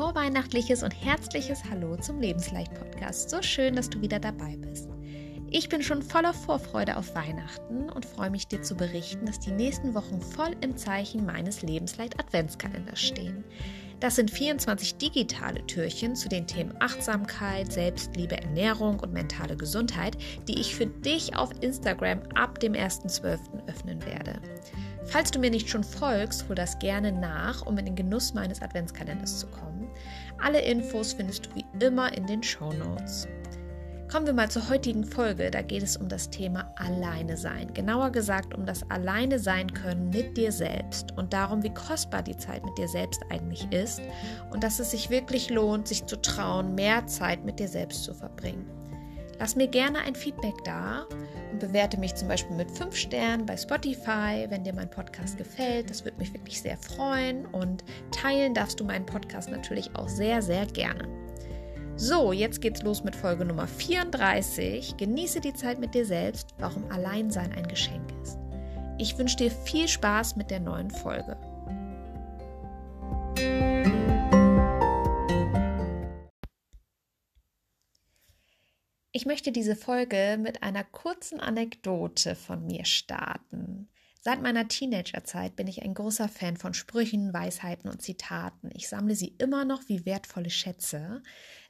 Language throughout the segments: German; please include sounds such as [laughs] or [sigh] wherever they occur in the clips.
vorweihnachtliches und herzliches Hallo zum Lebensleicht-Podcast. So schön, dass du wieder dabei bist. Ich bin schon voller Vorfreude auf Weihnachten und freue mich, dir zu berichten, dass die nächsten Wochen voll im Zeichen meines Lebensleicht-Adventskalenders stehen. Das sind 24 digitale Türchen zu den Themen Achtsamkeit, Selbstliebe, Ernährung und mentale Gesundheit, die ich für dich auf Instagram ab dem 1.12. öffnen werde. Falls du mir nicht schon folgst, hol das gerne nach, um in den Genuss meines Adventskalenders zu kommen. Alle Infos findest du wie immer in den Show Notes. Kommen wir mal zur heutigen Folge. Da geht es um das Thema Alleine sein. Genauer gesagt um das Alleine sein können mit dir selbst und darum, wie kostbar die Zeit mit dir selbst eigentlich ist und dass es sich wirklich lohnt, sich zu trauen, mehr Zeit mit dir selbst zu verbringen. Lass mir gerne ein Feedback da und bewerte mich zum Beispiel mit 5 Sternen bei Spotify, wenn dir mein Podcast gefällt. Das würde mich wirklich sehr freuen und teilen darfst du meinen Podcast natürlich auch sehr, sehr gerne. So, jetzt geht's los mit Folge Nummer 34. Genieße die Zeit mit dir selbst, warum Alleinsein ein Geschenk ist. Ich wünsche dir viel Spaß mit der neuen Folge. Ich möchte diese Folge mit einer kurzen Anekdote von mir starten. Seit meiner Teenagerzeit bin ich ein großer Fan von Sprüchen, Weisheiten und Zitaten. Ich sammle sie immer noch wie wertvolle Schätze.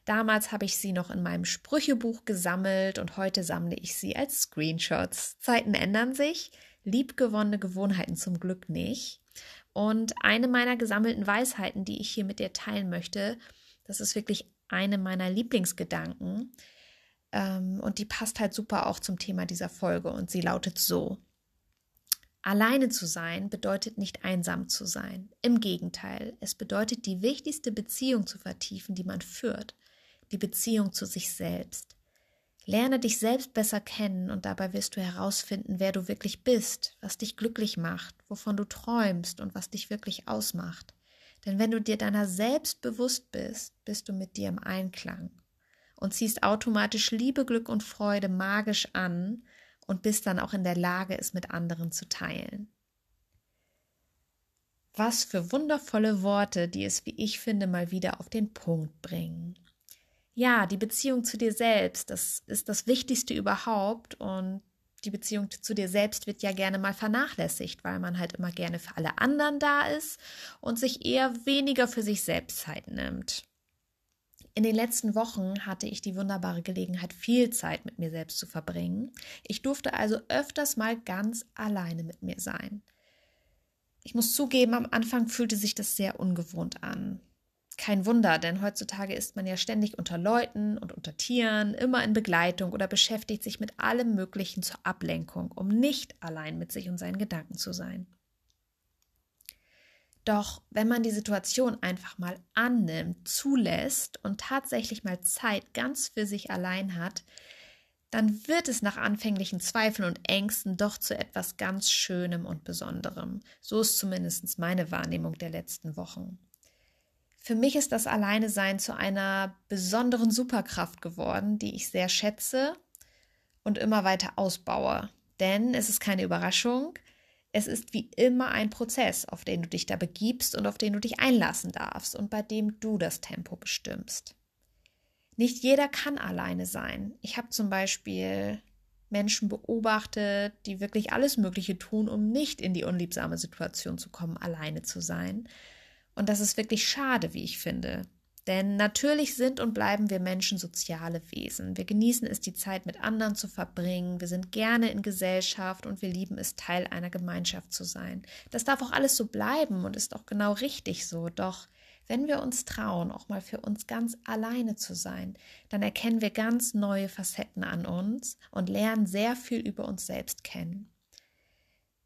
Damals habe ich sie noch in meinem Sprüchebuch gesammelt und heute sammle ich sie als Screenshots. Zeiten ändern sich, liebgewonnene Gewohnheiten zum Glück nicht. Und eine meiner gesammelten Weisheiten, die ich hier mit dir teilen möchte, das ist wirklich eine meiner Lieblingsgedanken. Ähm, und die passt halt super auch zum Thema dieser Folge und sie lautet so. Alleine zu sein bedeutet nicht einsam zu sein. Im Gegenteil, es bedeutet die wichtigste Beziehung zu vertiefen, die man führt, die Beziehung zu sich selbst. Lerne dich selbst besser kennen und dabei wirst du herausfinden, wer du wirklich bist, was dich glücklich macht, wovon du träumst und was dich wirklich ausmacht. Denn wenn du dir deiner selbst bewusst bist, bist du mit dir im Einklang und ziehst automatisch Liebe, Glück und Freude magisch an und bist dann auch in der Lage, es mit anderen zu teilen. Was für wundervolle Worte, die es, wie ich finde, mal wieder auf den Punkt bringen. Ja, die Beziehung zu dir selbst, das ist das Wichtigste überhaupt und die Beziehung zu dir selbst wird ja gerne mal vernachlässigt, weil man halt immer gerne für alle anderen da ist und sich eher weniger für sich selbst Zeit nimmt. In den letzten Wochen hatte ich die wunderbare Gelegenheit, viel Zeit mit mir selbst zu verbringen. Ich durfte also öfters mal ganz alleine mit mir sein. Ich muss zugeben, am Anfang fühlte sich das sehr ungewohnt an. Kein Wunder, denn heutzutage ist man ja ständig unter Leuten und unter Tieren, immer in Begleitung oder beschäftigt sich mit allem Möglichen zur Ablenkung, um nicht allein mit sich und seinen Gedanken zu sein. Doch wenn man die Situation einfach mal annimmt, zulässt und tatsächlich mal Zeit ganz für sich allein hat, dann wird es nach anfänglichen Zweifeln und Ängsten doch zu etwas ganz Schönem und Besonderem. So ist zumindest meine Wahrnehmung der letzten Wochen. Für mich ist das Alleinesein zu einer besonderen Superkraft geworden, die ich sehr schätze und immer weiter ausbaue. Denn es ist keine Überraschung, es ist wie immer ein Prozess, auf den du dich da begibst und auf den du dich einlassen darfst und bei dem du das Tempo bestimmst. Nicht jeder kann alleine sein. Ich habe zum Beispiel Menschen beobachtet, die wirklich alles Mögliche tun, um nicht in die unliebsame Situation zu kommen, alleine zu sein. Und das ist wirklich schade, wie ich finde. Denn natürlich sind und bleiben wir Menschen soziale Wesen. Wir genießen es, die Zeit mit anderen zu verbringen. Wir sind gerne in Gesellschaft und wir lieben es, Teil einer Gemeinschaft zu sein. Das darf auch alles so bleiben und ist auch genau richtig so. Doch wenn wir uns trauen, auch mal für uns ganz alleine zu sein, dann erkennen wir ganz neue Facetten an uns und lernen sehr viel über uns selbst kennen.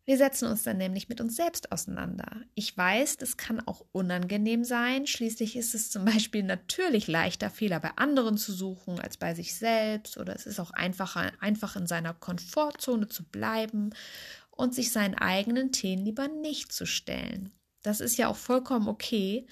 Wir setzen uns dann nämlich mit uns selbst auseinander. Ich weiß, das kann auch unangenehm sein. Schließlich ist es zum Beispiel natürlich leichter, Fehler bei anderen zu suchen als bei sich selbst. Oder es ist auch einfacher, einfach in seiner Komfortzone zu bleiben und sich seinen eigenen Themen lieber nicht zu stellen. Das ist ja auch vollkommen okay.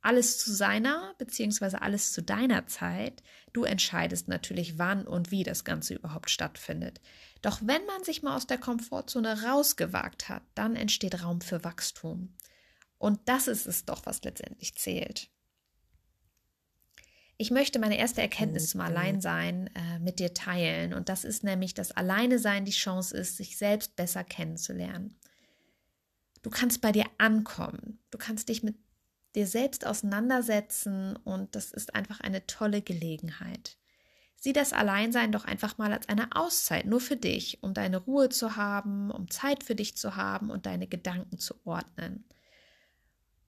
Alles zu seiner beziehungsweise alles zu deiner Zeit. Du entscheidest natürlich, wann und wie das Ganze überhaupt stattfindet. Doch wenn man sich mal aus der Komfortzone rausgewagt hat, dann entsteht Raum für Wachstum. Und das ist es doch, was letztendlich zählt. Ich möchte meine erste Erkenntnis zum Alleinsein äh, mit dir teilen. Und das ist nämlich, dass Alleine sein die Chance ist, sich selbst besser kennenzulernen. Du kannst bei dir ankommen. Du kannst dich mit dir selbst auseinandersetzen und das ist einfach eine tolle Gelegenheit. Sieh das Alleinsein doch einfach mal als eine Auszeit, nur für dich, um deine Ruhe zu haben, um Zeit für dich zu haben und deine Gedanken zu ordnen.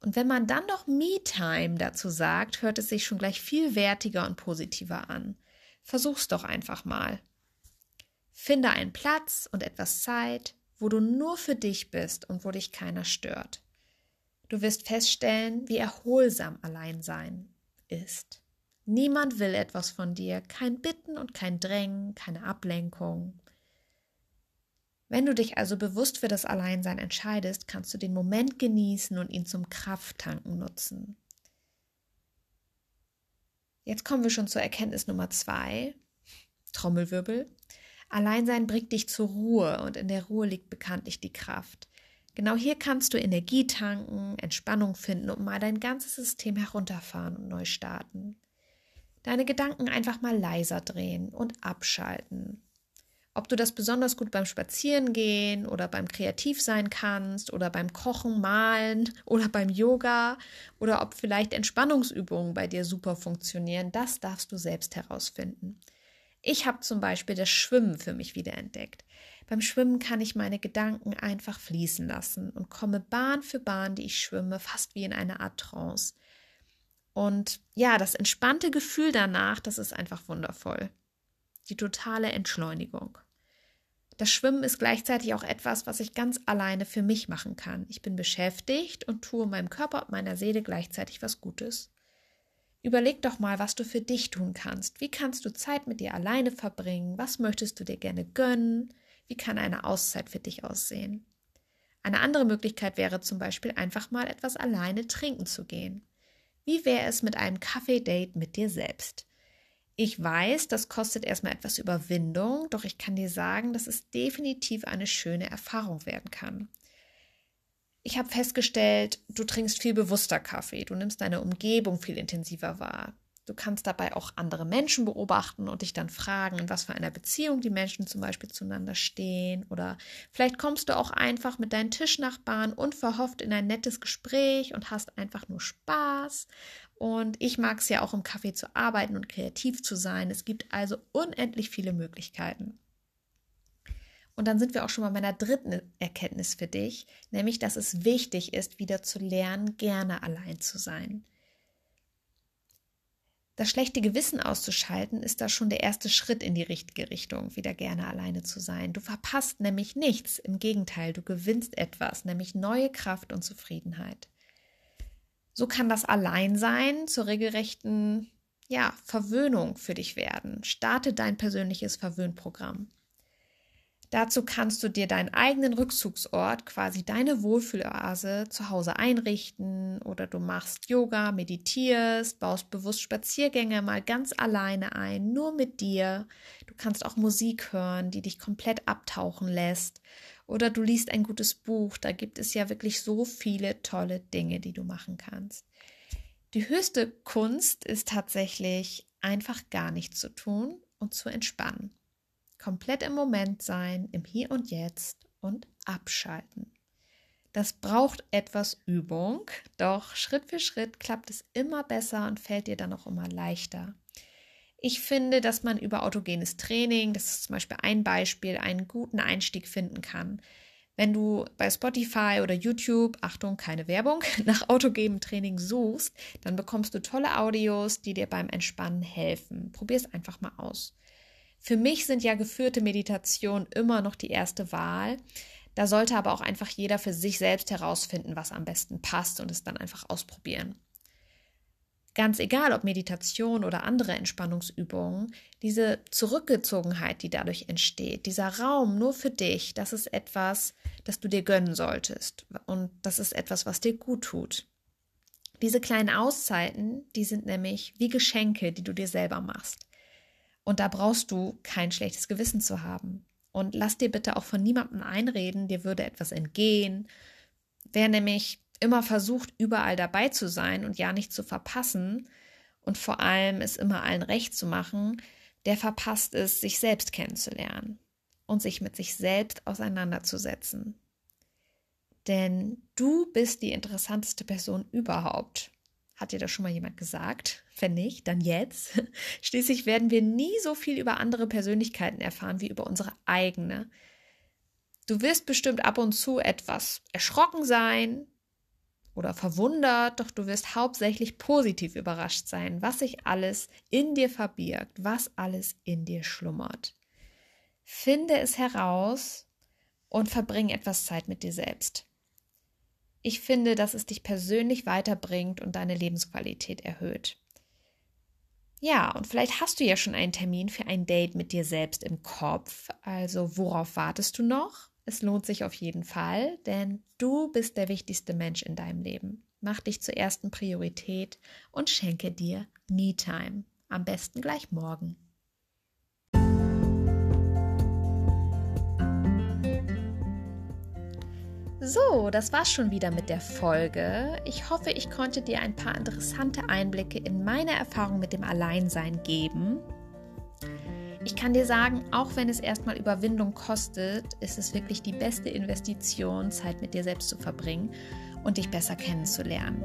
Und wenn man dann noch Me-Time dazu sagt, hört es sich schon gleich viel wertiger und positiver an. Versuch's doch einfach mal. Finde einen Platz und etwas Zeit, wo du nur für dich bist und wo dich keiner stört. Du wirst feststellen, wie erholsam Alleinsein ist. Niemand will etwas von dir, kein Bitten und kein Drängen, keine Ablenkung. Wenn du dich also bewusst für das Alleinsein entscheidest, kannst du den Moment genießen und ihn zum Krafttanken nutzen. Jetzt kommen wir schon zur Erkenntnis Nummer zwei. Trommelwirbel. Alleinsein bringt dich zur Ruhe und in der Ruhe liegt bekanntlich die Kraft. Genau hier kannst du Energie tanken, Entspannung finden und mal dein ganzes System herunterfahren und neu starten. Deine Gedanken einfach mal leiser drehen und abschalten. Ob du das besonders gut beim Spazierengehen oder beim Kreativ sein kannst oder beim Kochen, Malen oder beim Yoga oder ob vielleicht Entspannungsübungen bei dir super funktionieren, das darfst du selbst herausfinden. Ich habe zum Beispiel das Schwimmen für mich wiederentdeckt. Beim Schwimmen kann ich meine Gedanken einfach fließen lassen und komme Bahn für Bahn, die ich schwimme, fast wie in eine Art Trance. Und ja, das entspannte Gefühl danach, das ist einfach wundervoll. Die totale Entschleunigung. Das Schwimmen ist gleichzeitig auch etwas, was ich ganz alleine für mich machen kann. Ich bin beschäftigt und tue meinem Körper und meiner Seele gleichzeitig was Gutes. Überleg doch mal, was du für dich tun kannst. Wie kannst du Zeit mit dir alleine verbringen? Was möchtest du dir gerne gönnen? Wie kann eine Auszeit für dich aussehen? Eine andere Möglichkeit wäre zum Beispiel einfach mal etwas alleine trinken zu gehen. Wie wäre es mit einem Kaffee-Date mit dir selbst? Ich weiß, das kostet erstmal etwas Überwindung, doch ich kann dir sagen, dass es definitiv eine schöne Erfahrung werden kann. Ich habe festgestellt, du trinkst viel bewusster Kaffee, du nimmst deine Umgebung viel intensiver wahr. Du kannst dabei auch andere Menschen beobachten und dich dann fragen, in was für einer Beziehung die Menschen zum Beispiel zueinander stehen. Oder vielleicht kommst du auch einfach mit deinen Tischnachbarn unverhofft in ein nettes Gespräch und hast einfach nur Spaß. Und ich mag es ja auch im Café zu arbeiten und kreativ zu sein. Es gibt also unendlich viele Möglichkeiten. Und dann sind wir auch schon bei meiner dritten Erkenntnis für dich, nämlich dass es wichtig ist, wieder zu lernen, gerne allein zu sein. Das schlechte Gewissen auszuschalten, ist da schon der erste Schritt in die richtige Richtung, wieder gerne alleine zu sein. Du verpasst nämlich nichts, im Gegenteil, du gewinnst etwas, nämlich neue Kraft und Zufriedenheit. So kann das Alleinsein zur regelrechten ja, Verwöhnung für dich werden. Starte dein persönliches Verwöhnprogramm. Dazu kannst du dir deinen eigenen Rückzugsort, quasi deine Wohlfühloase zu Hause einrichten oder du machst Yoga, meditierst, baust bewusst Spaziergänge mal ganz alleine ein, nur mit dir. Du kannst auch Musik hören, die dich komplett abtauchen lässt. Oder du liest ein gutes Buch, da gibt es ja wirklich so viele tolle Dinge, die du machen kannst. Die höchste Kunst ist tatsächlich einfach gar nichts zu tun und zu entspannen komplett im Moment sein, im Hier und Jetzt und abschalten. Das braucht etwas Übung, doch Schritt für Schritt klappt es immer besser und fällt dir dann auch immer leichter. Ich finde, dass man über autogenes Training, das ist zum Beispiel ein Beispiel, einen guten Einstieg finden kann. Wenn du bei Spotify oder YouTube, Achtung, keine Werbung, [laughs] nach autogenem Training suchst, dann bekommst du tolle Audios, die dir beim Entspannen helfen. Probier es einfach mal aus. Für mich sind ja geführte Meditationen immer noch die erste Wahl. Da sollte aber auch einfach jeder für sich selbst herausfinden, was am besten passt und es dann einfach ausprobieren. Ganz egal, ob Meditation oder andere Entspannungsübungen, diese Zurückgezogenheit, die dadurch entsteht, dieser Raum nur für dich, das ist etwas, das du dir gönnen solltest. Und das ist etwas, was dir gut tut. Diese kleinen Auszeiten, die sind nämlich wie Geschenke, die du dir selber machst. Und da brauchst du kein schlechtes Gewissen zu haben. Und lass dir bitte auch von niemandem einreden, dir würde etwas entgehen. Wer nämlich immer versucht, überall dabei zu sein und ja nicht zu verpassen und vor allem es immer allen recht zu machen, der verpasst es, sich selbst kennenzulernen und sich mit sich selbst auseinanderzusetzen. Denn du bist die interessanteste Person überhaupt. Hat dir das schon mal jemand gesagt? Wenn nicht, dann jetzt. [laughs] Schließlich werden wir nie so viel über andere Persönlichkeiten erfahren wie über unsere eigene. Du wirst bestimmt ab und zu etwas erschrocken sein oder verwundert, doch du wirst hauptsächlich positiv überrascht sein, was sich alles in dir verbirgt, was alles in dir schlummert. Finde es heraus und verbring etwas Zeit mit dir selbst. Ich finde, dass es dich persönlich weiterbringt und deine Lebensqualität erhöht. Ja, und vielleicht hast du ja schon einen Termin für ein Date mit dir selbst im Kopf. Also worauf wartest du noch? Es lohnt sich auf jeden Fall, denn du bist der wichtigste Mensch in deinem Leben. Mach dich zur ersten Priorität und schenke dir Me-Time. Am besten gleich morgen. So, das war's schon wieder mit der Folge. Ich hoffe, ich konnte dir ein paar interessante Einblicke in meine Erfahrung mit dem Alleinsein geben. Ich kann dir sagen, auch wenn es erstmal Überwindung kostet, ist es wirklich die beste Investition, Zeit mit dir selbst zu verbringen und dich besser kennenzulernen.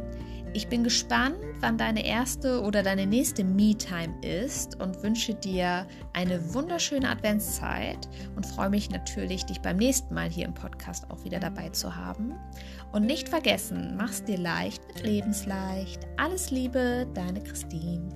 Ich bin gespannt, wann deine erste oder deine nächste Me-Time ist und wünsche dir eine wunderschöne Adventszeit und freue mich natürlich, dich beim nächsten Mal hier im Podcast auch wieder dabei zu haben. Und nicht vergessen, mach's dir leicht mit Lebensleicht. Alles Liebe, deine Christine.